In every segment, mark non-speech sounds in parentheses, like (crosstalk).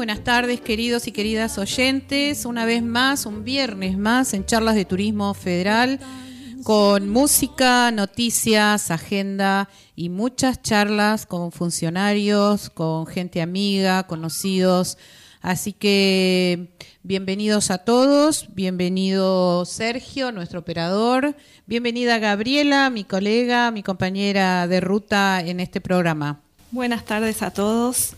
Buenas tardes, queridos y queridas oyentes. Una vez más, un viernes más en Charlas de Turismo Federal con música, noticias, agenda y muchas charlas con funcionarios, con gente amiga, conocidos. Así que bienvenidos a todos, bienvenido Sergio, nuestro operador, bienvenida Gabriela, mi colega, mi compañera de ruta en este programa. Buenas tardes a todos.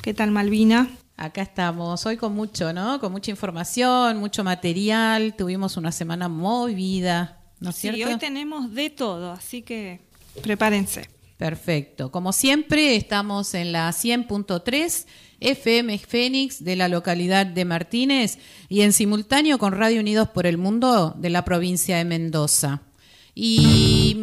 ¿Qué tal Malvina? Acá estamos, hoy con mucho, ¿no? Con mucha información, mucho material, tuvimos una semana movida, ¿no es sí, cierto? hoy tenemos de todo, así que prepárense. Perfecto. Como siempre, estamos en la 100.3 FM Fénix de la localidad de Martínez y en simultáneo con Radio Unidos por el Mundo de la provincia de Mendoza. Y...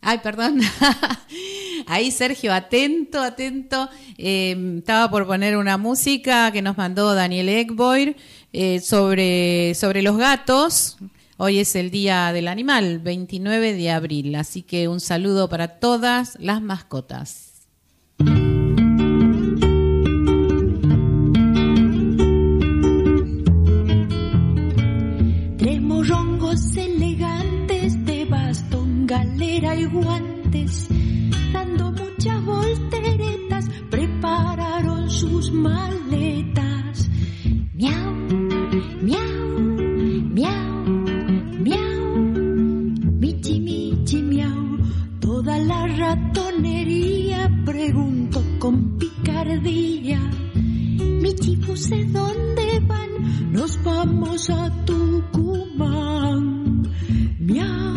Ay, perdón. (laughs) Ahí Sergio, atento, atento. Eh, estaba por poner una música que nos mandó Daniel Egboir eh, sobre, sobre los gatos. Hoy es el Día del Animal, 29 de abril. Así que un saludo para todas las mascotas. Tres morrongos elegantes de bastón, galera y guantes, prepararon sus maletas. Miau, miau, miau, miau, michi, michi, miau. Toda la ratonería preguntó con picardía. Michi, puse dónde van? Nos vamos a Tucumán. Miau,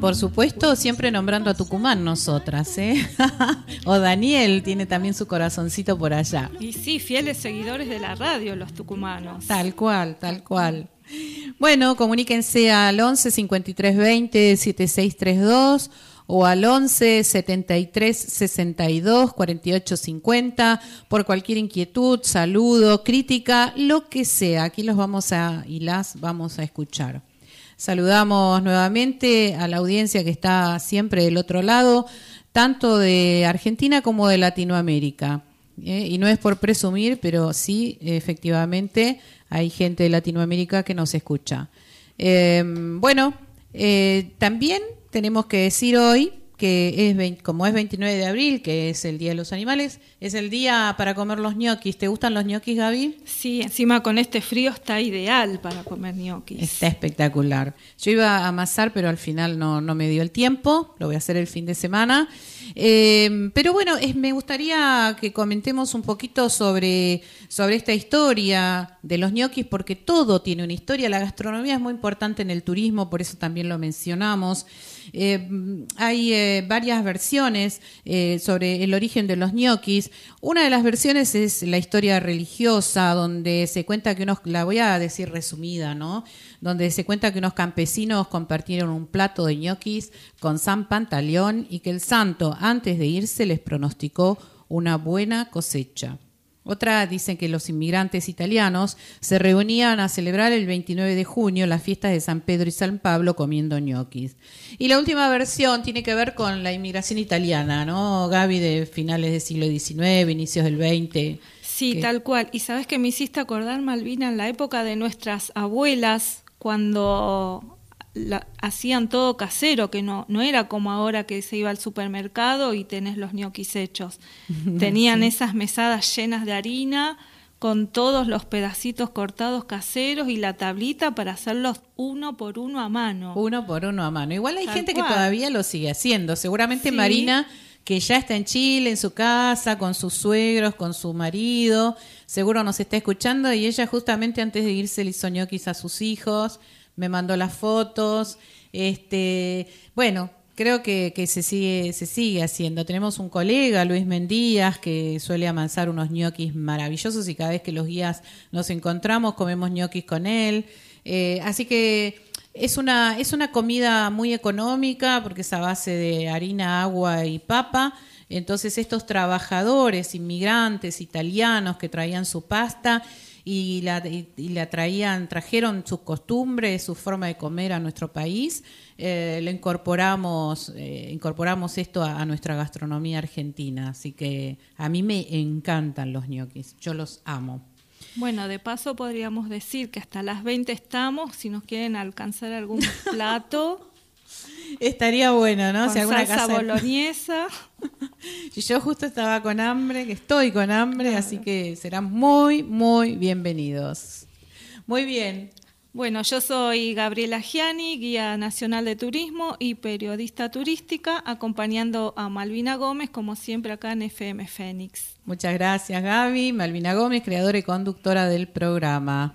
por supuesto, siempre nombrando a Tucumán nosotras, ¿eh? (laughs) o Daniel tiene también su corazoncito por allá. Y sí, fieles seguidores de la radio, los tucumanos. Tal cual, tal cual. Bueno, comuníquense al 11 53 20 7632 o al 11 73 62 48 50 por cualquier inquietud, saludo, crítica, lo que sea. Aquí los vamos a y las vamos a escuchar. Saludamos nuevamente a la audiencia que está siempre del otro lado, tanto de Argentina como de Latinoamérica. ¿eh? Y no es por presumir, pero sí, efectivamente, hay gente de Latinoamérica que nos escucha. Eh, bueno, eh, también tenemos que decir hoy que es 20 como es 29 de abril, que es el Día de los Animales, es el día para comer los ñoquis. ¿Te gustan los ñoquis, Gaby? Sí, encima con este frío está ideal para comer ñoquis. Está espectacular. Yo iba a amasar, pero al final no, no me dio el tiempo. Lo voy a hacer el fin de semana. Eh, pero bueno, es, me gustaría que comentemos un poquito sobre, sobre esta historia de los ñoquis, porque todo tiene una historia. La gastronomía es muy importante en el turismo, por eso también lo mencionamos. Eh, hay eh, varias versiones eh, sobre el origen de los ñoquis. Una de las versiones es la historia religiosa, donde se cuenta que unos, la voy a decir resumida, ¿no? Donde se cuenta que unos campesinos compartieron un plato de ñoquis con San Pantaleón y que el santo, antes de irse, les pronosticó una buena cosecha. Otra dicen que los inmigrantes italianos se reunían a celebrar el 29 de junio las fiestas de San Pedro y San Pablo comiendo ñoquis. Y la última versión tiene que ver con la inmigración italiana, ¿no? Gaby de finales del siglo XIX, inicios del XX. Sí, tal cual. Y sabes que me hiciste acordar, Malvina, en la época de nuestras abuelas, cuando la- hacían todo casero, que no, no era como ahora que se iba al supermercado y tenés los ñoquis hechos. (laughs) Tenían esas mesadas llenas de harina con todos los pedacitos cortados caseros y la tablita para hacerlos uno por uno a mano. Uno por uno a mano. Igual hay Tal gente cual. que todavía lo sigue haciendo. Seguramente Sí. Marina, que ya está en Chile, en su casa, con sus suegros, con su marido, seguro nos está escuchando y ella justamente antes de irse le hizo ñoquis a sus hijos, me mandó las fotos. Este, bueno, creo que, se sigue se sigue haciendo. Tenemos un colega, Luis Mendías, que suele amansar unos ñoquis maravillosos y cada vez que los guías nos encontramos comemos ñoquis con él. Eh, así que es una, es una comida muy económica porque es a base de harina, agua y papa. Entonces estos trabajadores, inmigrantes, italianos que traían su pasta y la, y, la traían, trajeron sus costumbres, su forma de comer a nuestro país, eh, lo incorporamos, eh, incorporamos esto a, a nuestra gastronomía argentina. Así que a mí me encantan los ñoquis, yo los amo. Bueno, de paso podríamos decir que hasta las 20 estamos, si nos quieren alcanzar algún (laughs) plato Estaría bueno, ¿no? con Si alguna salsa casa- boloñesa. (laughs) Y Yo justo estaba con hambre, que estoy con hambre, así que serán muy, muy bienvenidos. Muy bien. Bueno, yo soy Gabriela Giani, guía nacional de turismo y periodista turística, acompañando a Malvina Gómez, como siempre acá en FM Fénix. Muchas gracias, Gaby. Malvina Gómez, creadora y conductora del programa.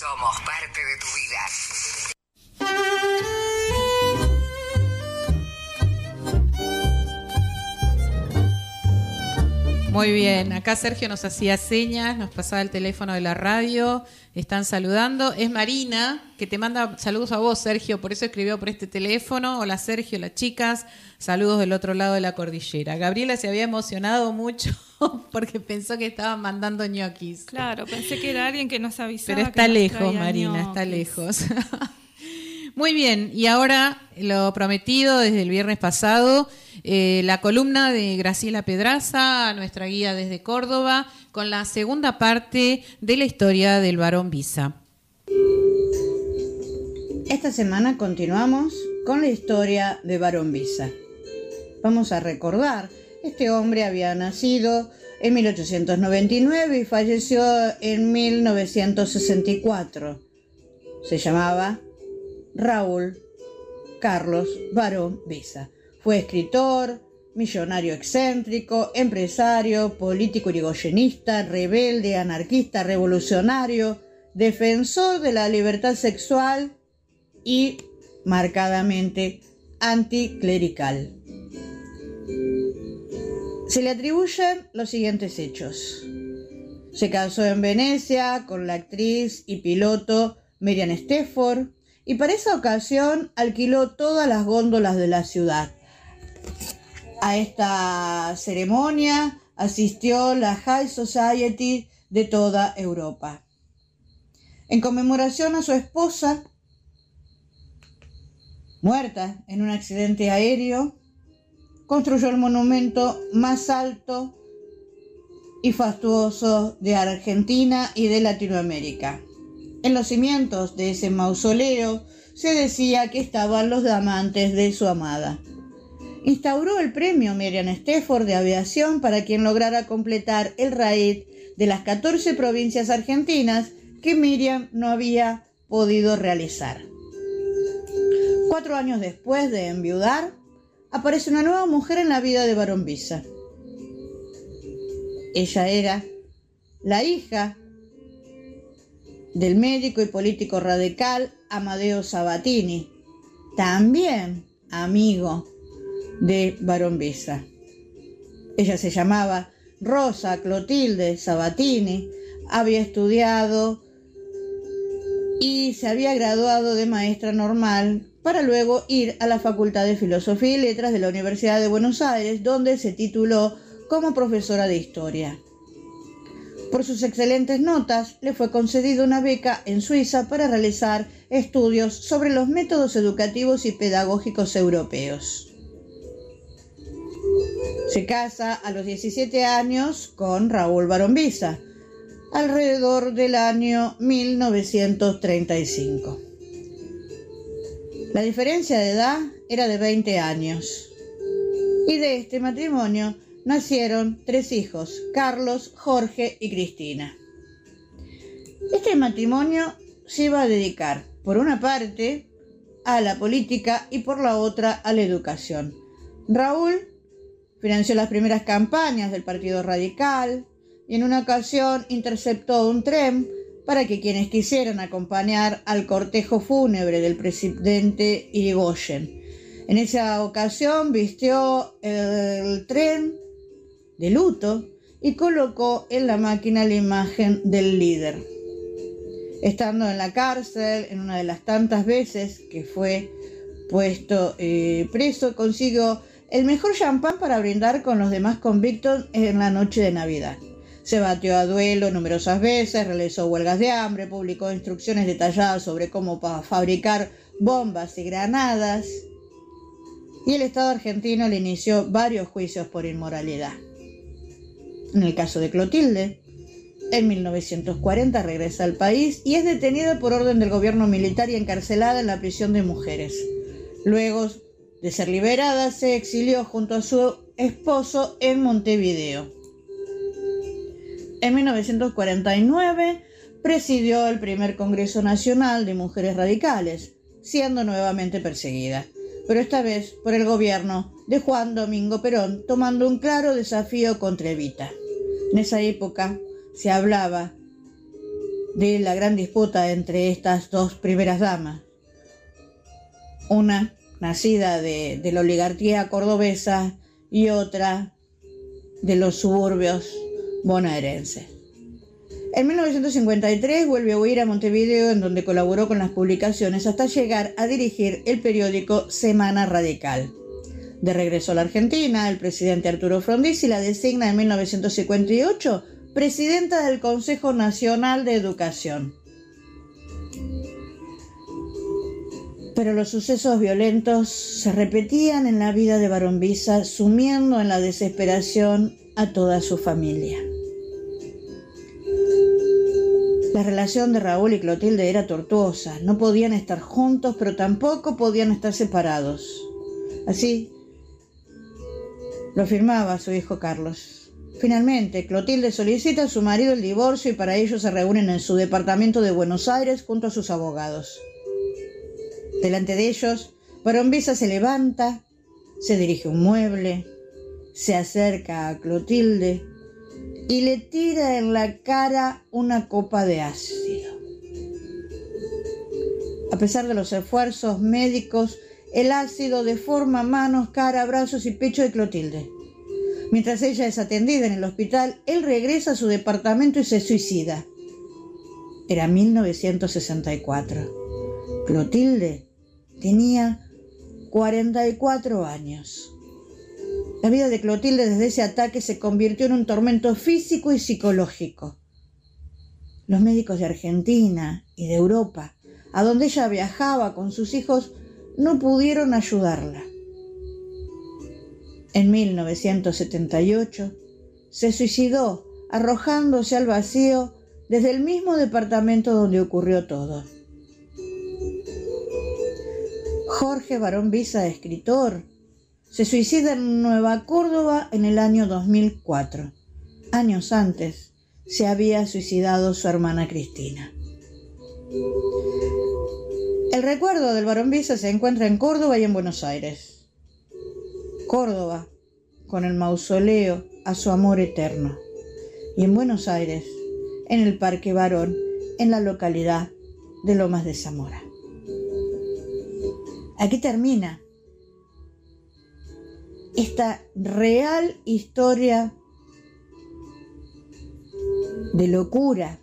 Somos parte de tu vida. Muy bien. Acá Sergio nos hacía señas, nos pasaba el teléfono de la radio. Están saludando. Es Marina, que te manda saludos a vos, Sergio. Por eso escribió por este teléfono. Hola, Sergio, las chicas. Saludos del otro lado de la cordillera. Gabriela se había emocionado mucho (laughs) porque pensó que estaban mandando ñoquis. Claro, pensé que era alguien que nos avisaba. Pero que está lejos, Marina, está lejos. (laughs) Muy bien, y ahora lo prometido desde el viernes pasado, eh, la columna de Graciela Pedraza, nuestra guía desde Córdoba, con la segunda parte de la historia del varón Visa. Esta semana continuamos con la historia de Barón Visa. Vamos a recordar, este hombre había nacido en 1899 y falleció en 1964. Se llamaba Raúl Carlos Barón Visa. Fue escritor, millonario excéntrico, empresario, político irigoyenista, rebelde, anarquista, revolucionario, defensor de la libertad sexual y marcadamente anticlerical. Se le atribuyen los siguientes hechos. Se casó en Venecia con la actriz y piloto Miriam Stefford y para esa ocasión alquiló todas las góndolas de la ciudad. A esta ceremonia asistió la High Society de toda Europa. En conmemoración a su esposa, muerta en un accidente aéreo, construyó el monumento más alto y fastuoso de Argentina y de Latinoamérica. En los cimientos de ese mausoleo se decía que estaban los diamantes de su amada. Instauró el premio Miriam Stefford de aviación para quien lograra completar el raid de las 14 provincias argentinas que Miriam no había podido realizar. Cuatro años después de enviudar, aparece una nueva mujer en la vida de Barón Visa. Ella era la hija del médico y político radical Amadeo Sabatini, también amigo de Barón Visa. Ella se llamaba Rosa Clotilde Sabatini, había estudiado y se había graduado de maestra normal para luego ir a la Facultad de Filosofía y Letras de la Universidad de Buenos Aires, donde se tituló como profesora de historia. Por sus excelentes notas, le fue concedida una beca en Suiza para realizar estudios sobre los métodos educativos y pedagógicos europeos. Se casa a los 17 años con Raúl Barombisa, alrededor del año 1935. La diferencia de edad era de 20 años. Y de este matrimonio nacieron tres hijos, Carlos, Jorge y Cristina. Este matrimonio se iba a dedicar, por una parte, a la política y por la otra a la educación. Raúl financió las primeras campañas del Partido Radical y en una ocasión interceptó un tren para que quienes quisieran acompañar al cortejo fúnebre del presidente Irigoyen. En esa ocasión vistió el tren de luto y colocó en la máquina la imagen del líder. Estando en la cárcel, en una de las tantas veces que fue puesto eh, preso, consiguió el mejor champán para brindar con los demás convictos en la noche de Navidad. Se batió a duelo numerosas veces, realizó huelgas de hambre, publicó instrucciones detalladas sobre cómo fabricar bombas y granadas. Y el Estado argentino le inició varios juicios por inmoralidad. En el caso de Clotilde, en 1940 regresa al país y es detenida por orden del gobierno militar y encarcelada en la prisión de mujeres. Luego de ser liberada, se exilió junto a su esposo en Montevideo. En 1949 presidió el primer Congreso Nacional de Mujeres Radicales, siendo nuevamente perseguida, pero esta vez por el gobierno de Juan Domingo Perón, tomando un claro desafío contra Evita. En esa época se hablaba de la gran disputa entre estas dos primeras damas. Una nacida de, de la oligarquía cordobesa y otra de los suburbios bonaerenses. En 1953 vuelve a huir a Montevideo, en donde colaboró con las publicaciones hasta llegar a dirigir el periódico Semana Radical. De regreso a la Argentina, el presidente Arturo Frondizi la designa en 1958 presidenta del Consejo Nacional de Educación. Pero los sucesos violentos se repetían en la vida de Barombisa, sumiendo en la desesperación a toda su familia. La relación de Raúl y Clotilde era tortuosa. No podían estar juntos, pero tampoco podían estar separados. Así lo afirmaba su hijo Carlos. Finalmente, Clotilde solicita a su marido el divorcio y para ello se reúnen en su departamento de Buenos Aires junto a sus abogados. Delante de ellos, Barombisa se levanta, se dirige a un mueble, se acerca a Clotilde y le tira en la cara una copa de ácido. A pesar de los esfuerzos médicos, el ácido deforma manos, cara, brazos y pecho de Clotilde. Mientras ella es atendida en el hospital, él regresa a su departamento y se suicida. Era 1964. Clotilde tenía 44 años. La vida de Clotilde desde ese ataque se convirtió en un tormento físico y psicológico. Los médicos de Argentina y de Europa, a donde ella viajaba con sus hijos, no pudieron ayudarla. En 1978 se suicidó arrojándose al vacío desde el mismo departamento donde ocurrió todo. Jorge Barón Visa, escritor, se suicida en Nueva Córdoba en el año 2004. Años antes se había suicidado su hermana Cristina. El recuerdo del Barón Visa se encuentra en Córdoba y en Buenos Aires. Córdoba, con el mausoleo a su amor eterno. Y en Buenos Aires, en el Parque Barón, en la localidad de Lomas de Zamora. Aquí termina esta real historia de locura,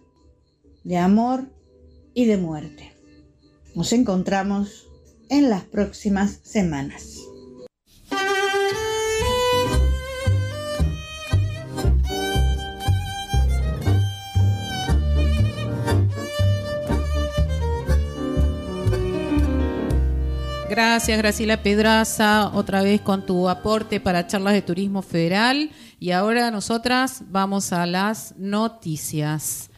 de amor y de muerte. Nos encontramos en las próximas semanas. Gracias, Graciela Pedraza, otra vez con tu aporte para charlas de turismo federal. Y ahora nosotras vamos a las noticias.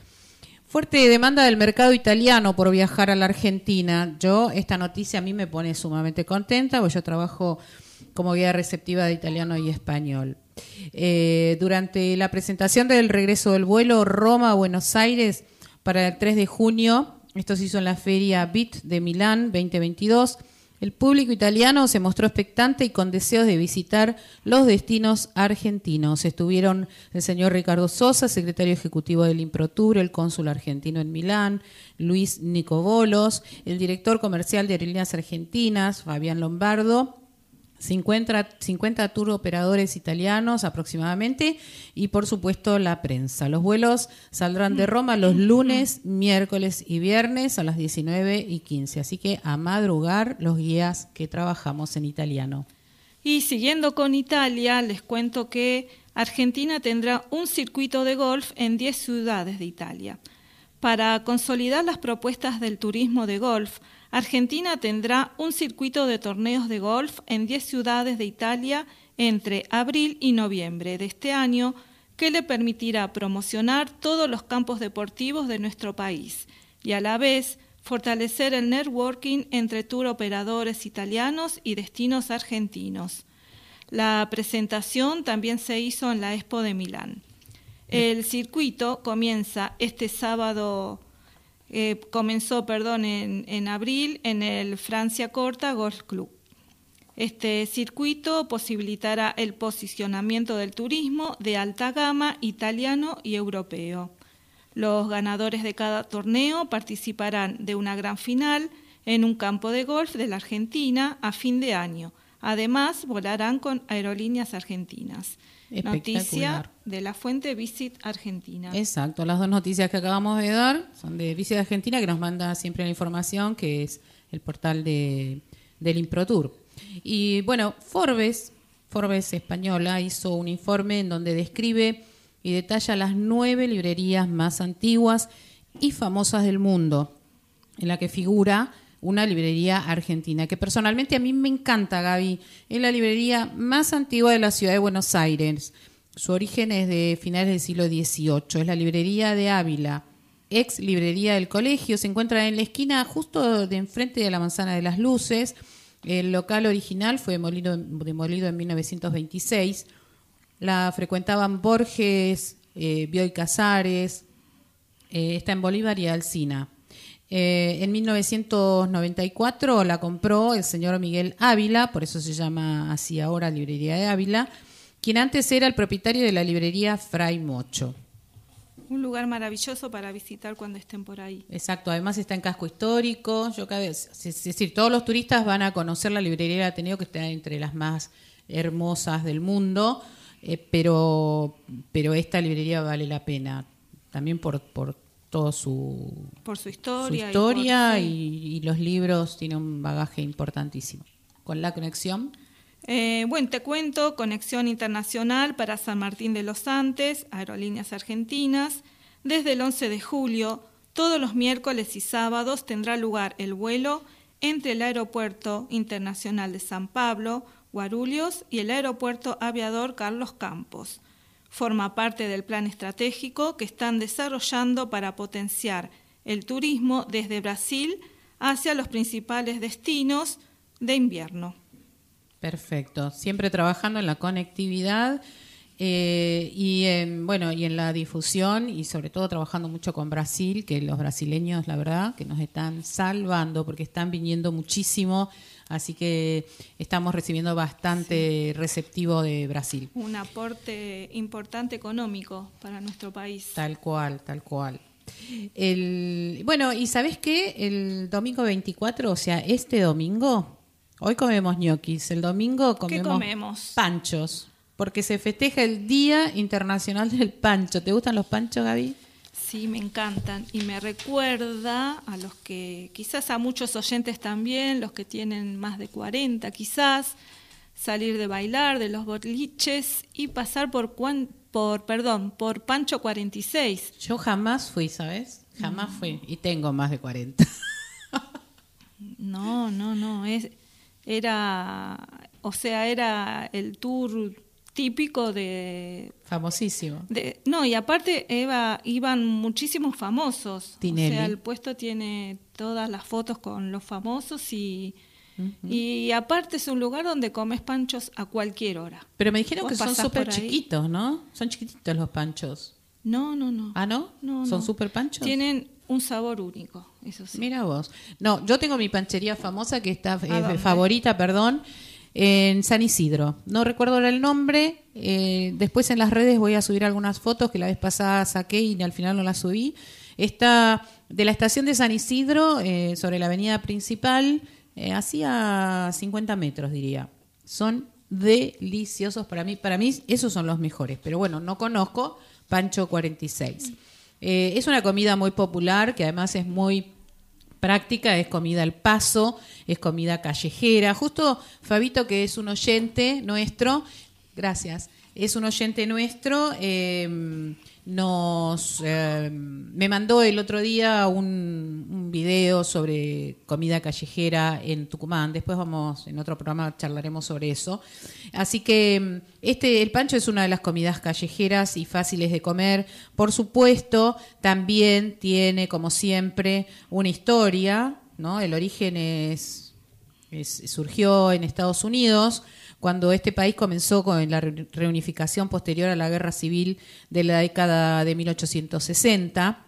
Fuerte demanda del mercado italiano por viajar a la Argentina. Yo, esta noticia a mí me pone sumamente contenta, porque yo trabajo como guía receptiva de italiano y español. Eh, durante la presentación del regreso del vuelo Roma-Buenos Aires para el 3 de junio, esto se hizo en la feria BIT de Milán 2022, el público italiano se mostró expectante y con deseos de visitar los destinos argentinos. Estuvieron el señor Ricardo Sosa, secretario ejecutivo del Improtur, el cónsul argentino en Milán, Luis Nicobolos, el director comercial de Aerolíneas Argentinas, Fabián Lombardo, 50, 50 tour operadores italianos aproximadamente y por supuesto la prensa. Los vuelos saldrán de Roma los lunes, miércoles y viernes a las 19 y 15. Así que a madrugar los guías que trabajamos en italiano. Y siguiendo con Italia, les cuento que Argentina tendrá un circuito de golf en 10 ciudades de Italia. Para consolidar las propuestas del turismo de golf, Argentina tendrá un circuito de torneos de golf en 10 ciudades de Italia entre abril y noviembre de este año que le permitirá promocionar todos los campos deportivos de nuestro país y a la vez fortalecer el networking entre tour operadores italianos y destinos argentinos. La presentación también se hizo en la Expo de Milán. El circuito comienza este sábado eh, comenzó, perdón, en, en abril en el Francia Corta Golf Club. Este circuito posibilitará el posicionamiento del turismo de alta gama italiano y europeo. Los ganadores de cada torneo participarán de una gran final en un campo de golf de la Argentina a fin de año. Además, volarán con aerolíneas argentinas. Noticia de la fuente Visit Argentina. Exacto, las dos noticias que acabamos de dar son de Visit Argentina, que nos manda siempre la información, que es el portal de, del Improtour. Y bueno, Forbes, Forbes española, hizo un informe en donde describe y detalla las nueve librerías más antiguas y famosas del mundo, en la que figura una librería argentina, que personalmente a mí me encanta, Gaby. Es la librería más antigua de la ciudad de Buenos Aires. Su origen es de finales del siglo XVIII. Es la librería de Ávila, ex librería del colegio. Se encuentra en la esquina justo de enfrente de la Manzana de las Luces. El local original fue demolido, demolido en 1926. La frecuentaban Borges, eh, Bioy Casares. Eh, está en Bolívar y Alcina. Eh, en 1994 la compró el señor Miguel Ávila, por eso se llama así ahora Librería de Ávila, quien antes era el propietario de la librería Fray Mocho. Un lugar maravilloso para visitar cuando estén por ahí. Exacto, además está en casco histórico. Yo cada vez, es decir, todos los turistas van a conocer la librería de Ateneo, que está entre las más hermosas del mundo, eh, pero, pero esta librería vale la pena, también por, por todo su, por su historia, su historia y, y, por, sí. y los libros tiene un bagaje importantísimo. Con la conexión. Eh, bueno, te cuento, conexión internacional para San Martín de los Andes, Aerolíneas Argentinas. Desde el 11 de julio, todos los miércoles y sábados tendrá lugar el vuelo entre el Aeropuerto Internacional de San Pablo, Guarulhos, y el Aeropuerto Aviador Carlos Campos. Forma parte del plan estratégico que están desarrollando para potenciar el turismo desde Brasil hacia los principales destinos de invierno. Perfecto. Siempre trabajando en la conectividad eh, y en, bueno y en la difusión y sobre todo trabajando mucho con Brasil, que los brasileños, la verdad, que nos están salvando porque están viniendo muchísimo. Así que estamos recibiendo bastante sí. receptivo de Brasil. Un aporte importante económico para nuestro país. Tal cual, tal cual. El, bueno, y sabes qué, el domingo 24, o sea, este domingo, Hoy comemos ñoquis, el domingo comemos, comemos? panchos, porque se festeja el Día Internacional (laughs) del Pancho. ¿Te gustan los panchos, Gaby? Sí, me encantan y me recuerda a los que, quizás a muchos oyentes también, los que tienen más de 40 quizás, salir de bailar de los boliches y pasar por, cuan- por perdón, por Pancho 46. Yo jamás fui, ¿sabes? Jamás fui y tengo más de 40. (laughs) No, no, no, es, era, o sea, era el tour típico de, Famosísimo. de- no, y aparte Eva, iban muchísimos famosos. Tinelli. O sea, el puesto tiene todas las fotos con los famosos y, y aparte es un lugar donde comes panchos a cualquier hora. Pero me dijeron Vos que son súper chiquitos, ¿no? Son chiquititos los panchos. No, no, no. ¿Ah, no? No, ¿Son no. súper panchos? Tienen un sabor único, eso sí. Mira vos. No, yo tengo mi panchería famosa que está eh, favorita, perdón, en San Isidro. No recuerdo el nombre. eh, después en las redes voy a subir algunas fotos que la vez pasada saqué y al final no las subí. Está de la estación de San Isidro eh, sobre la avenida principal, eh, hacía 50 metros diría. Son deliciosos para mí. Para mí esos son los mejores. Pero bueno, no conozco Pancho 46. Eh, es una comida muy popular que además es muy práctica, es comida al paso, es comida callejera. Justo Fabito, que es un oyente nuestro, gracias, es un oyente nuestro, eh, nos eh, me mandó el otro día un, un video sobre comida callejera en Tucumán. Después vamos, en otro programa charlaremos sobre eso. Así que este, el pancho es una de las comidas callejeras y fáciles de comer. Por supuesto, también tiene, como siempre, una historia, ¿no? El origen es, surgió en Estados Unidos cuando este país comenzó con la re- reunificación posterior a la guerra civil de la década de 1860.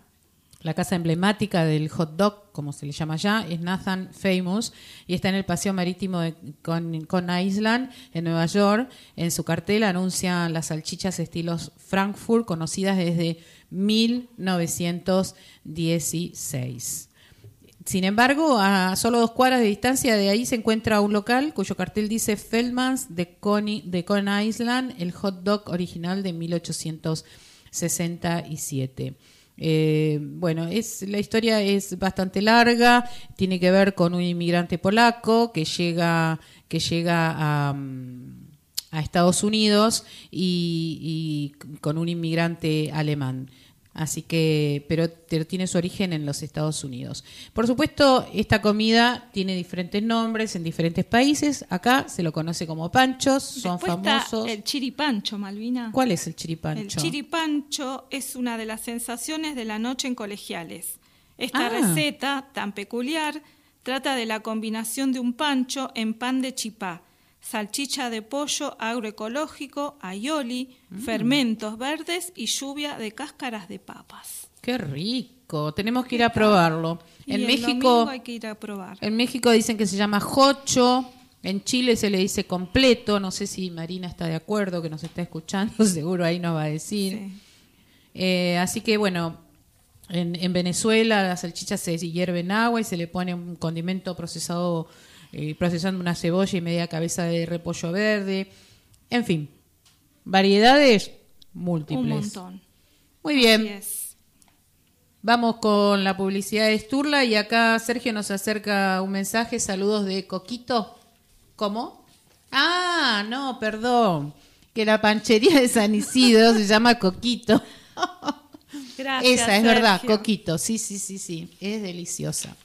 La casa emblemática del hot dog, como se le llama allá, es Nathan Famous y está en el paseo marítimo de Con, Con Island, en Nueva York. En su cartel anuncian las salchichas estilos Frankfurt, conocidas desde 1916. Sin embargo, a solo dos cuadras de distancia de ahí se encuentra un local cuyo cartel dice Feldman's de, Coney- de Island, el hot dog original de 1867. Eh, bueno, es, la historia es bastante larga, tiene que ver con un inmigrante polaco que llega, que llega a, mm, Estados Unidos y con un inmigrante alemán. Así que, pero, pero tiene su origen en los Estados Unidos. Por supuesto, esta comida tiene diferentes nombres en diferentes países. Acá se lo conoce como panchos, son Después está famosos. el chiripancho, Malvina. ¿Cuál es el chiripancho? El chiripancho es una de las sensaciones de la noche en colegiales. Esta Ah. receta tan peculiar trata de la combinación de un pancho en pan de chipá, salchicha de pollo agroecológico, aioli, Mm. fermentos verdes y lluvia de cáscaras de papas. Qué rico, tenemos que ir a probarlo. Y En el México, hay que ir a probar. en México dicen que se llama jocho, en Chile se le dice completo, no sé si Marina está de acuerdo, que nos está escuchando, (laughs) seguro ahí nos va a decir. Sí. Eh, así que bueno, en, en Venezuela la salchicha se hierve en agua y se le pone un condimento procesado, eh, procesando una cebolla y media cabeza de repollo verde. En fin, variedades múltiples. Un montón. Muy bien. Así es. Vamos con la publicidad de Sturla y acá Sergio nos acerca un mensaje, saludos de Coquito. ¿Cómo? Ah, no, perdón, que la panchería de San Isidro se llama Coquito. (laughs) Gracias. Esa es verdad. Coquito, sí, sí, sí, sí, es deliciosa.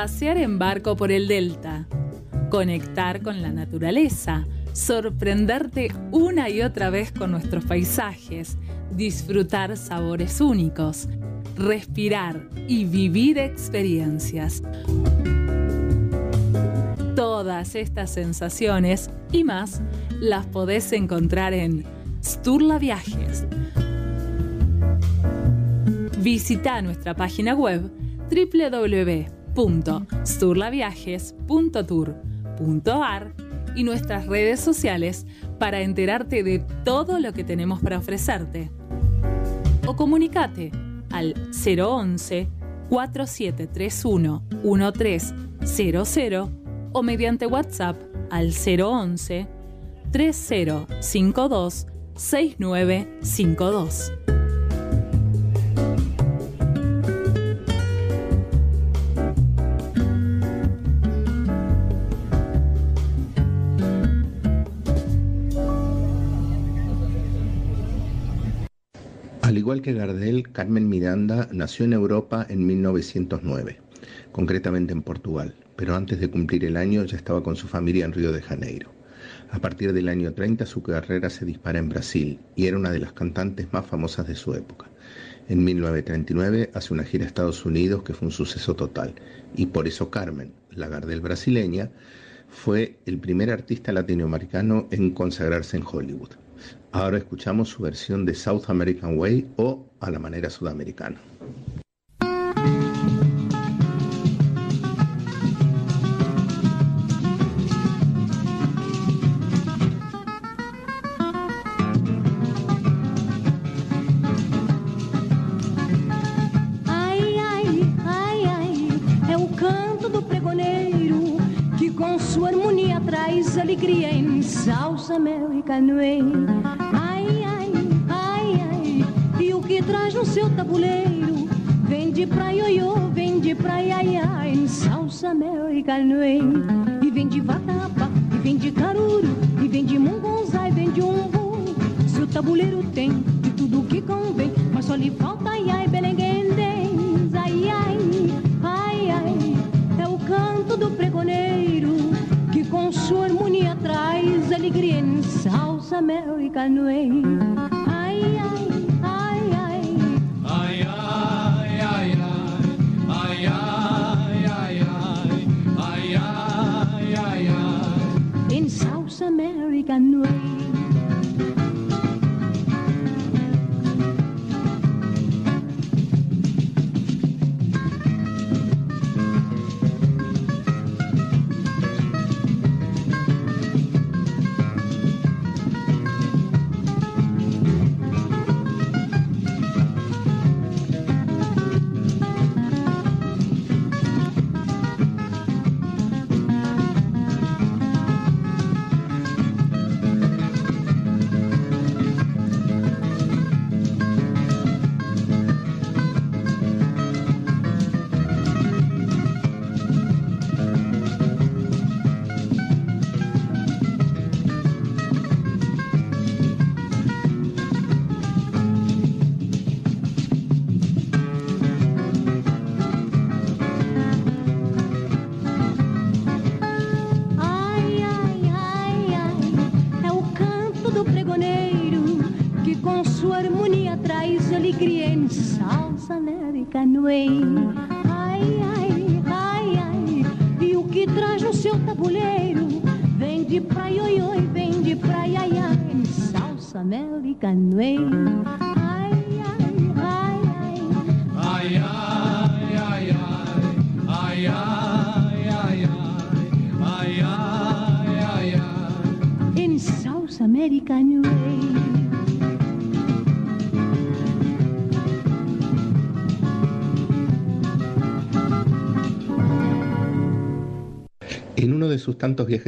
Pasear en barco por el delta, conectar con la naturaleza, sorprenderte una y otra vez con nuestros paisajes, disfrutar sabores únicos, respirar y vivir experiencias. Todas estas sensaciones y más las podés encontrar en Sturla Viajes. Visita nuestra página web y nuestras redes sociales para enterarte de todo lo que tenemos para ofrecerte. O comunicate al 011 4731-1300 o mediante WhatsApp al 011 3052 6952. Igual que Gardel, Carmen Miranda nació en Europa en 1909, concretamente en Portugal, pero antes de cumplir el año ya estaba con su familia en Río de Janeiro. A partir del año 30 su carrera se dispara en Brasil y era una de las cantantes más famosas de su época. En 1939 hace una gira a Estados Unidos que fue un suceso total y por eso Carmen, la Gardel brasileña, fue el primer artista latinoamericano en consagrarse en Hollywood. Ahora escuchamos su versión de South American Way o a la manera sudamericana. Ai, ai, ai, ai, e o que traz no seu tabuleiro vem de pra ioiô, vem de pra iaiá em salsa, mel e canoe. E vem de vatapa, e vem de caruru, e vem de mungonzá, e vem de umbu. Se o tabuleiro tem de tudo que convém, mas só lhe falta ai American way.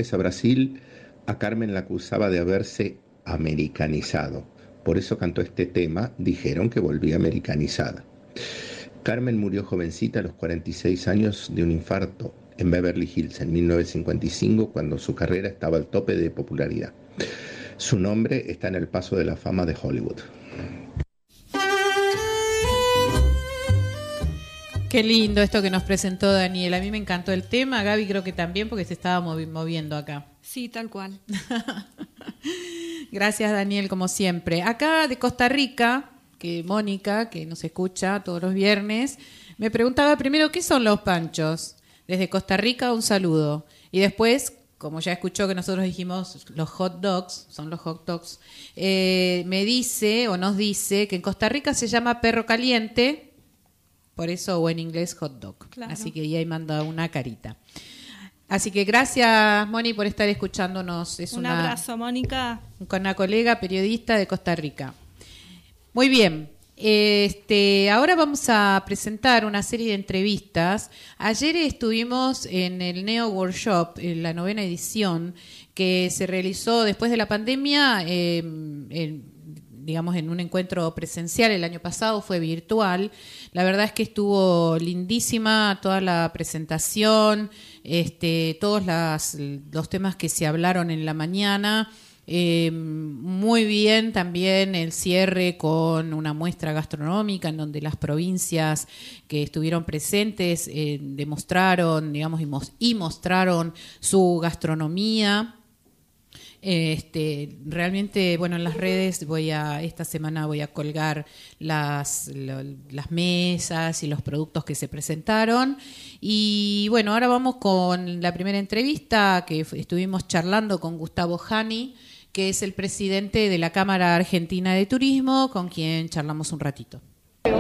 A Brasil, a Carmen la acusaba de haberse americanizado. Por eso cantó este tema, dijeron que volvía americanizada. Carmen murió jovencita a los 46 años de un infarto en Beverly Hills en 1955 cuando su carrera estaba al tope de popularidad. Su nombre está en el paso de la fama de Hollywood. Qué lindo esto que nos presentó Daniel. A mí me encantó el tema, Gaby creo que también porque se estaba movi- moviendo acá. Sí, tal cual. (laughs) Gracias Daniel, como siempre. Acá de Costa Rica, que Mónica, que nos escucha todos los viernes, me preguntaba primero qué son los panchos. Desde Costa Rica un saludo. Y después, como ya escuchó que nosotros dijimos los hot dogs, son los hot dogs, eh, me dice o nos dice que en Costa Rica se llama perro caliente, por eso, o en inglés hot dog. Claro. Así que ahí manda una carita. Así que gracias, Moni, por estar escuchándonos. Es Un una, abrazo, Mónica. con una colega periodista de Costa Rica. Muy bien. Este, ahora vamos a presentar una serie de entrevistas. Ayer estuvimos en el Neo Workshop, en la novena edición, que se realizó después de la pandemia, eh, en- digamos, en un encuentro presencial. El año pasado fue virtual. La verdad es que estuvo lindísima toda la presentación, este, todos las- los temas que se hablaron en la mañana. Eh, muy bien también el cierre con una muestra gastronómica en donde las provincias que estuvieron presentes eh, demostraron, digamos, y, y mostraron su gastronomía. Este, realmente, bueno, en las redes voy a, esta semana voy a colgar las, las mesas y los productos que se presentaron. Y bueno, ahora vamos con la primera entrevista que estuvimos charlando con Gustavo Jani, que es el presidente de la Cámara Argentina de Turismo, con quien charlamos un ratito.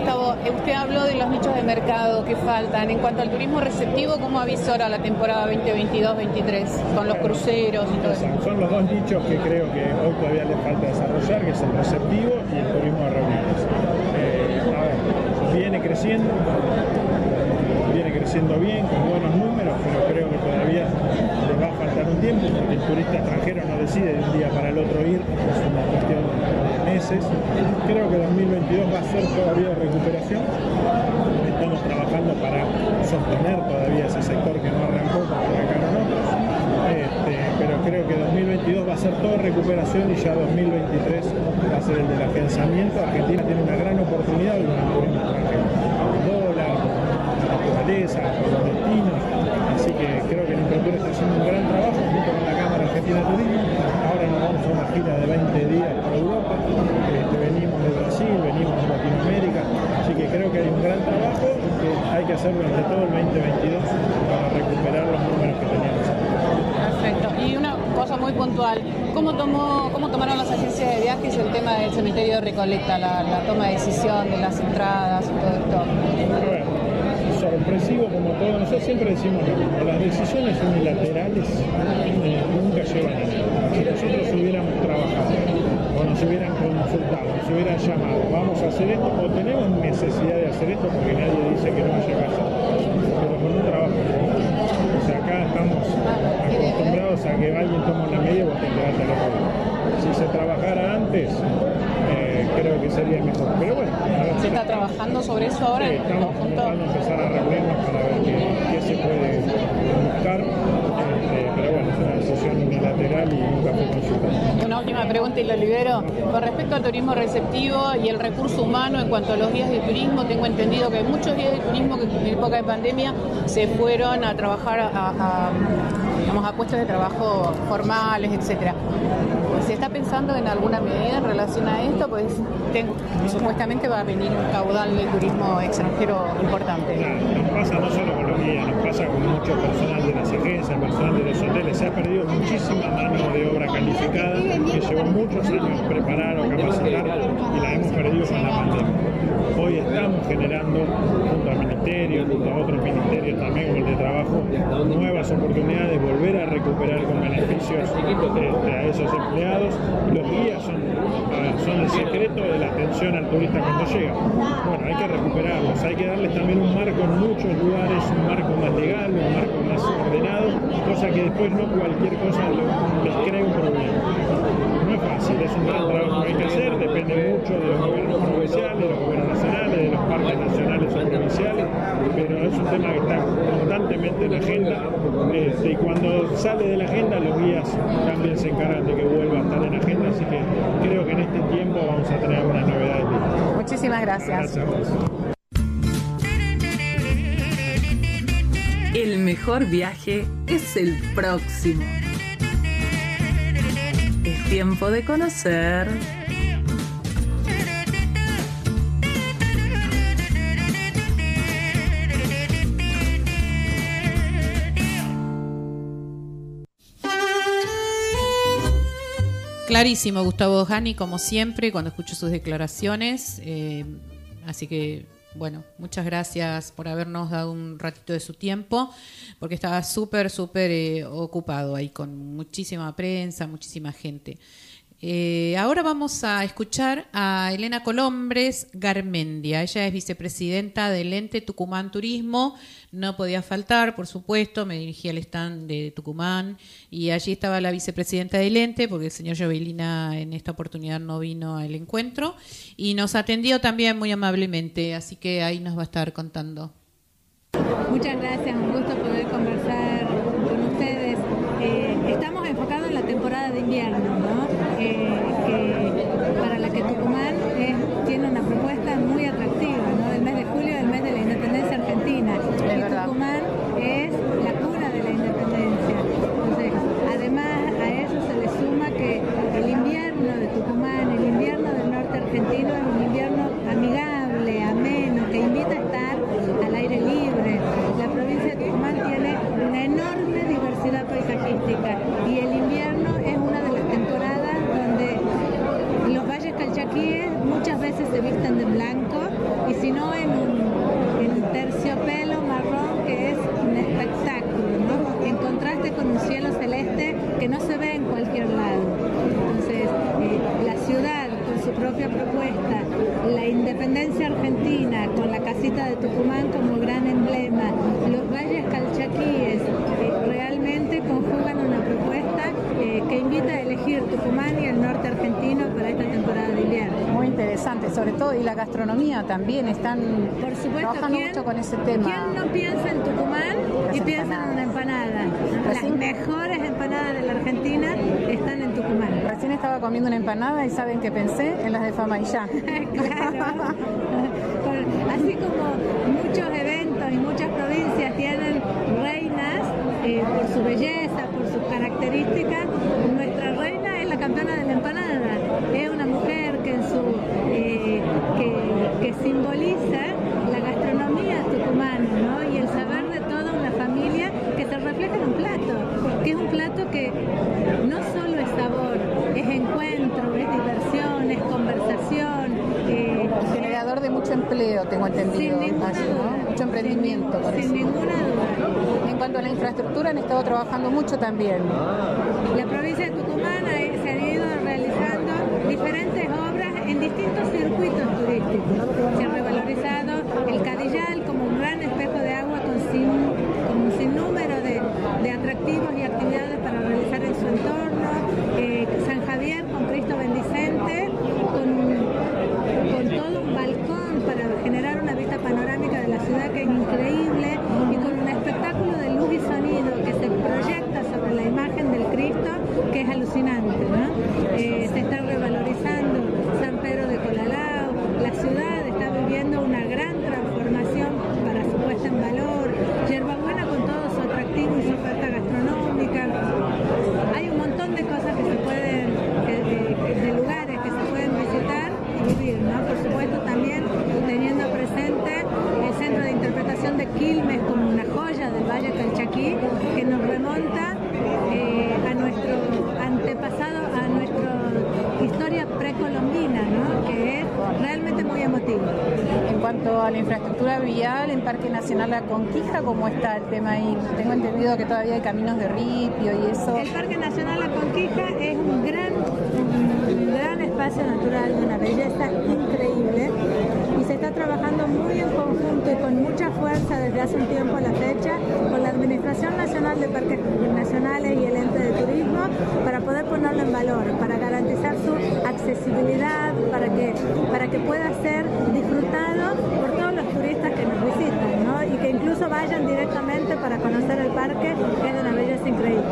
Gustavo, eh, usted habló de los nichos de mercado que faltan. En cuanto al turismo receptivo, ¿cómo avisora la temporada 2022-23 con los cruceros y todo eso? Son, los dos nichos que creo que hoy todavía le falta desarrollar, que es el receptivo y el turismo de reuniones. Eh, a ver, viene creciendo, creciendo bien, con buenos números, pero creo que todavía le va a faltar un tiempo, porque el turista extranjero no decide de un día para el otro ir, es una cuestión de meses. Creo que 2022 va a ser todavía de recuperación. Estamos trabajando para sostener todavía ese sector que no arrancó, como arrancaron otros. Este, pero creo que 2022 va a ser toda recuperación y ya 2023 va a ser el del afianzamiento. Argentina tiene una gran oportunidad con el turismo extranjero, con el dólar, con la con los destinos. Así que creo que el Improtur está haciendo un gran trabajo junto con la Cámara Argentina Turismo. Ahora nos vamos a una gira de 20 días por Europa. Este, venimos de Brasil, venimos de Latinoamérica. Así que creo que hay un gran trabajo que hay que hacer durante todo el 2022 para recuperar los números que teníamos. Perfecto. Y una cosa muy puntual, ¿cómo, tomó, cómo tomaron las agencias de viajes el tema del cementerio de Recoleta, la, la toma de decisión de las entradas y todo esto? Como todo, nosotros siempre decimos mismo, las decisiones unilaterales eh, nunca llevan a nada. Si nosotros hubiéramos trabajado o nos hubieran consultado, nos hubieran llamado, vamos a hacer esto, o tenemos necesidad de hacer esto porque nadie dice que no haya que hacer, pero con un trabajo. O sea, acá estamos acostumbrados a que alguien toma una medida y vos te al otro lado. Si se trabajara antes, creo que sería mejor. Pero bueno, ¿Se está trabajando sobre eso ahora Sí, en estamos intentando empezar a reunirnos para ver qué, qué se puede buscar, este, pero bueno, es una decisión unilateral y nunca fue consultada. Una última pregunta y lo libero. Con respecto al turismo receptivo y el recurso humano en cuanto a los guías de turismo, tengo entendido que hay muchos guías de turismo que en época de pandemia se fueron a trabajar a, a- digamos, a puestos de trabajo formales, etcétera. ¿Se está pensando en alguna medida en relación a esto? Pues supuestamente va a venir un caudal de turismo extranjero importante. Claro, nos pasa no solo con los guías, nos pasa con mucho personal de las agencias, personal de los hoteles. Se ha perdido muchísima mano de obra calificada que llevó muchos años preparar o capacitar y la hemos perdido con la pandemia. Hoy estamos generando, junto al Ministerio, junto a otros ministerios también como el de Trabajo, nuevas oportunidades de volver a recuperar con beneficios a esos empleados. Los guías son, el secreto de la atención al turista cuando llega. Bueno, hay que recuperarlos, hay que darles también un marco en muchos lugares, un marco más legal, un marco más ordenado, cosa que después no cualquier cosa les cree un problema. No es fácil, es un gran trabajo que hay que hacer, depende mucho de los gobiernos provinciales, de los gobiernos nacionales, de los parques nacionales o provinciales, pero es un tema que está en la agenda este, y cuando sale de la agenda los guías también se encargan de que vuelva a estar en agenda, así que creo que en este tiempo vamos a tener algunas novedades. Muchísimas gracias. Gracias a vos. El mejor viaje es el próximo. Es tiempo de conocer. Clarísimo, Gustavo Jani, como siempre, cuando escucho sus declaraciones. eh, así que, bueno, muchas gracias por habernos dado un ratito de su tiempo, porque estaba súper, súper eh, ocupado ahí con muchísima prensa, muchísima gente. Eh, ahora vamos a escuchar a Elena Colombres Garmendia. Ella es vicepresidenta del ente Tucumán Turismo. No podía faltar, por supuesto. Me dirigí al stand de Tucumán y allí estaba la vicepresidenta del ente, porque el señor Jovelina en esta oportunidad no vino al encuentro. Y nos atendió también muy amablemente, así que ahí nos va a estar contando. Muchas gracias, un gusto poder conversar con ustedes. Eh, estamos enfocados en la temporada de invierno, también, están Por supuesto, trabajando ¿quién- mucho con ese tema. ¿Quién no piensa en Tucumán y piensa en una empanada? Las Recién- mejores empanadas de la Argentina están en Tucumán. Recién estaba comiendo una empanada y saben que pensé en las de Famaillá. (laughs) claro. Por- (laughs) Así como muchos eventos y muchas provincias tienen reinas eh, por su belleza, por sus características, nuestra reina es la campeona de la empanada. Es una mujer que en su eh, que, que simboliza la gastronomía tucumana, ¿no? Y el saber de toda una familia que se refleja en un plato, que es un plato que no solo es sabor, es encuentro, es diversión, es conversación. eh, Generador de mucho empleo, tengo. Mucho emprendimiento. sin ninguna duda. En cuanto a la infraestructura, han estado trabajando mucho también. La provincia de Tucumán ha- se ha ido realizando diferentes obras en distintos circuitos turísticos. Se que todavía hay caminos de ripio y eso. El Parque Nacional La Conquija es un gran, un gran espacio natural de una belleza increíble y se está trabajando muy en conjunto y con mucha fuerza desde hace un tiempo a la fecha con la Administración Nacional de Parques vayan directamente para conocer el parque, que es de una belleza increíble.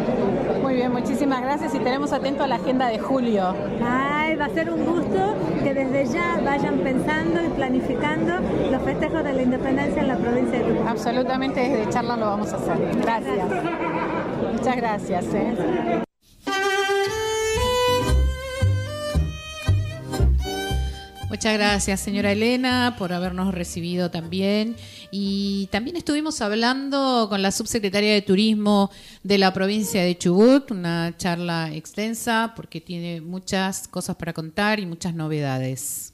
Muy bien, muchísimas gracias y tenemos atento a la agenda de julio. Ay, va a ser un gusto que desde ya vayan pensando y planificando los festejos de la independencia en la provincia de Tucumán. Absolutamente desde charla lo vamos a hacer. Gracias. Muchas gracias. ¿eh? Muchas gracias, señora Elena, por habernos recibido también. Y también estuvimos hablando con la subsecretaria de Turismo de la provincia de Chubut, una charla extensa porque tiene muchas cosas para contar y muchas novedades.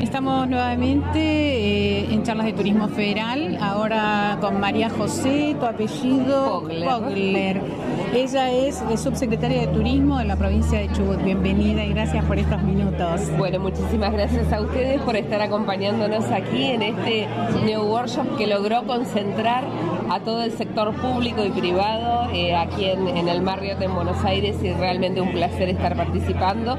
Estamos nuevamente eh, en charlas de turismo federal, ahora con María José, tu apellido Pogler. Pogler. Ella es, es subsecretaria de Turismo de la provincia de Chubut. Bienvenida y gracias por estos minutos. Bueno, muchísimas gracias a ustedes por estar acompañándonos aquí en este New Workshop que logró concentrar a todo el sector público y privado eh, aquí en, en el Marriott en Buenos Aires y realmente un placer estar participando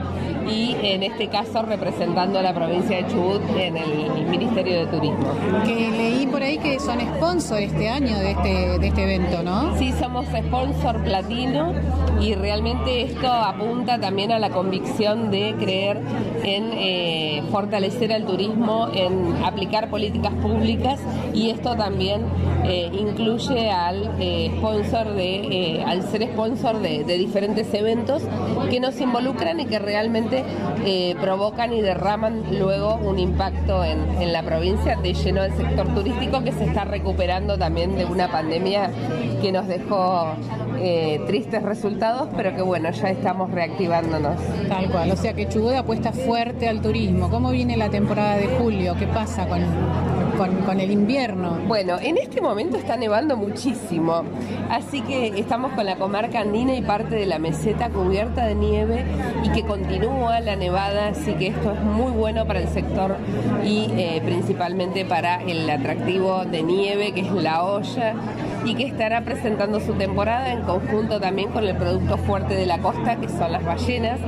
y en este caso representando a la provincia de Chubut en el Ministerio de Turismo. Que leí por ahí que son sponsor este año de este, de este evento, ¿no? Sí, somos sponsor platino y realmente esto apunta también a la convicción de creer en eh, fortalecer al turismo, en aplicar políticas públicas y esto también eh, incluye al eh, sponsor de, al ser sponsor de, de diferentes eventos que nos involucran y que realmente provocan y derraman luego un impacto en, en la provincia de lleno del sector turístico que se está recuperando también de una pandemia que nos dejó eh, tristes resultados, pero que bueno, ya estamos reactivándonos. Tal cual, o sea que Chubut apuesta fuerte al turismo. ¿Cómo viene la temporada de julio? ¿Qué pasa con, con, con el invierno? Bueno, en este momento está nevando muchísimo, así que estamos con la comarca andina y parte de la meseta cubierta de nieve y que continúa la nevada, así que esto es muy bueno para el sector y eh, principalmente para el atractivo de nieve que es la olla y que estará presentando su temporada en conjunto también con el producto fuerte de la costa que son las ballenas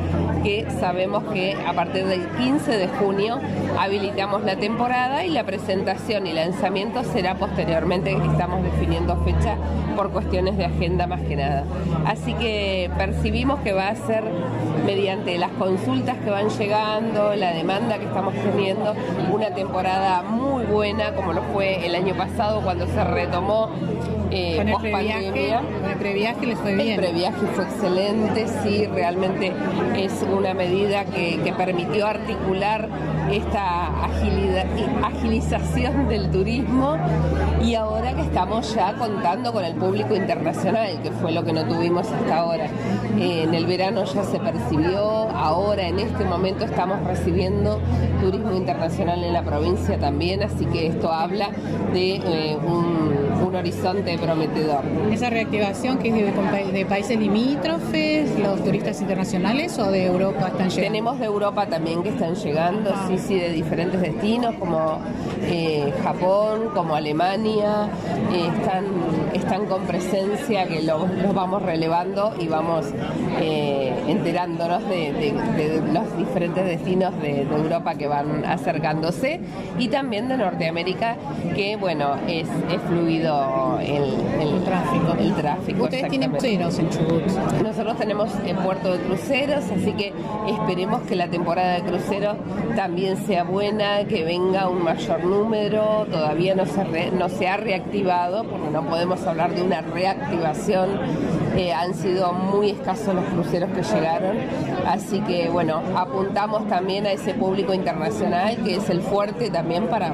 que sabemos que a partir del 15 de junio habilitamos la temporada y la presentación y lanzamiento será posteriormente, estamos definiendo fecha por cuestiones de agenda más que nada. Así que percibimos que va a ser mediante las consultas que van llegando, la demanda que estamos teniendo, una temporada muy buena como lo fue el año pasado cuando se retomó eh, Con el post previaje, con el previaje les fue El bien. previaje fue excelente, sí, realmente es una medida que, que permitió articular esta agilidad, agilización del turismo y ahora que estamos ya contando con el público internacional, que fue lo que no tuvimos hasta ahora. Eh, en el verano ya se percibió, ahora en este momento estamos recibiendo turismo internacional en la provincia también, así que esto habla de eh, un, un horizonte prometedor. ¿Esa reactivación que es de, países limítrofes, los turistas internacionales o de Europa están llegando? Tenemos de Europa también que están llegando, sí, sí, de diferentes destinos como eh, Japón, como Alemania, eh, están, están con presencia que lo- los vamos relevando y vamos eh, enterándonos de, de- de los diferentes destinos de, de Europa que van acercándose y también de Norteamérica que bueno es, es fluido el, el tráfico. El tráfico Ustedes tienen cruceros en Chubut. Nosotros tenemos el puerto de cruceros, así que esperemos que la temporada de cruceros también sea buena, que venga un mayor número. Todavía no se, re- no se ha reactivado, porque no podemos hablar de una reactivación. Eh, han sido muy escasos los cruceros que llegaron, así que bueno, apuntamos también a ese público internacional que es el fuerte también para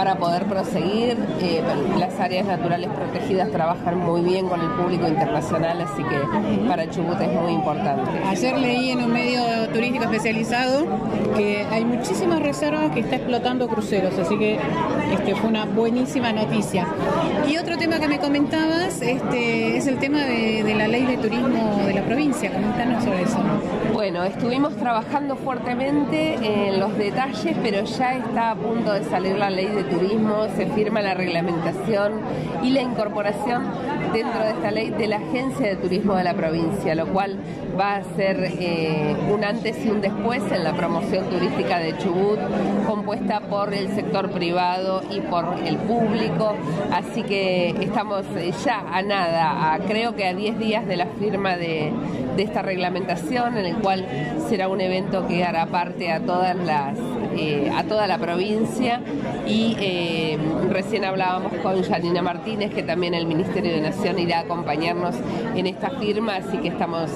para poder proseguir. Eh, las áreas naturales protegidas trabajan muy bien con el público internacional, así que para Chubut es muy importante. Ayer leí en un medio turístico especializado que hay muchísimas reservas que está explotando cruceros, así que este, fue una buenísima noticia. Y otro tema que me comentabas este, es el tema de, de la ley de turismo de la provincia. Comentanos sobre eso. Bueno, estuvimos trabajando fuertemente en los detalles, pero ya está a punto de salir la ley de turismo, se firma la reglamentación y la incorporación dentro de esta ley de la Agencia de Turismo de la provincia, lo cual va a ser eh, un antes y un después en la promoción turística de Chubut, compuesta por el sector privado y por el público. Así que estamos eh, ya a nada, a- creo que a 10 días de la firma de, de esta reglamentación, en el cual será un evento que hará parte a todas las eh, a toda la provincia y eh, recién hablábamos con Janina Martínez que también el Ministerio de Nación irá a acompañarnos en esta firma así que estamos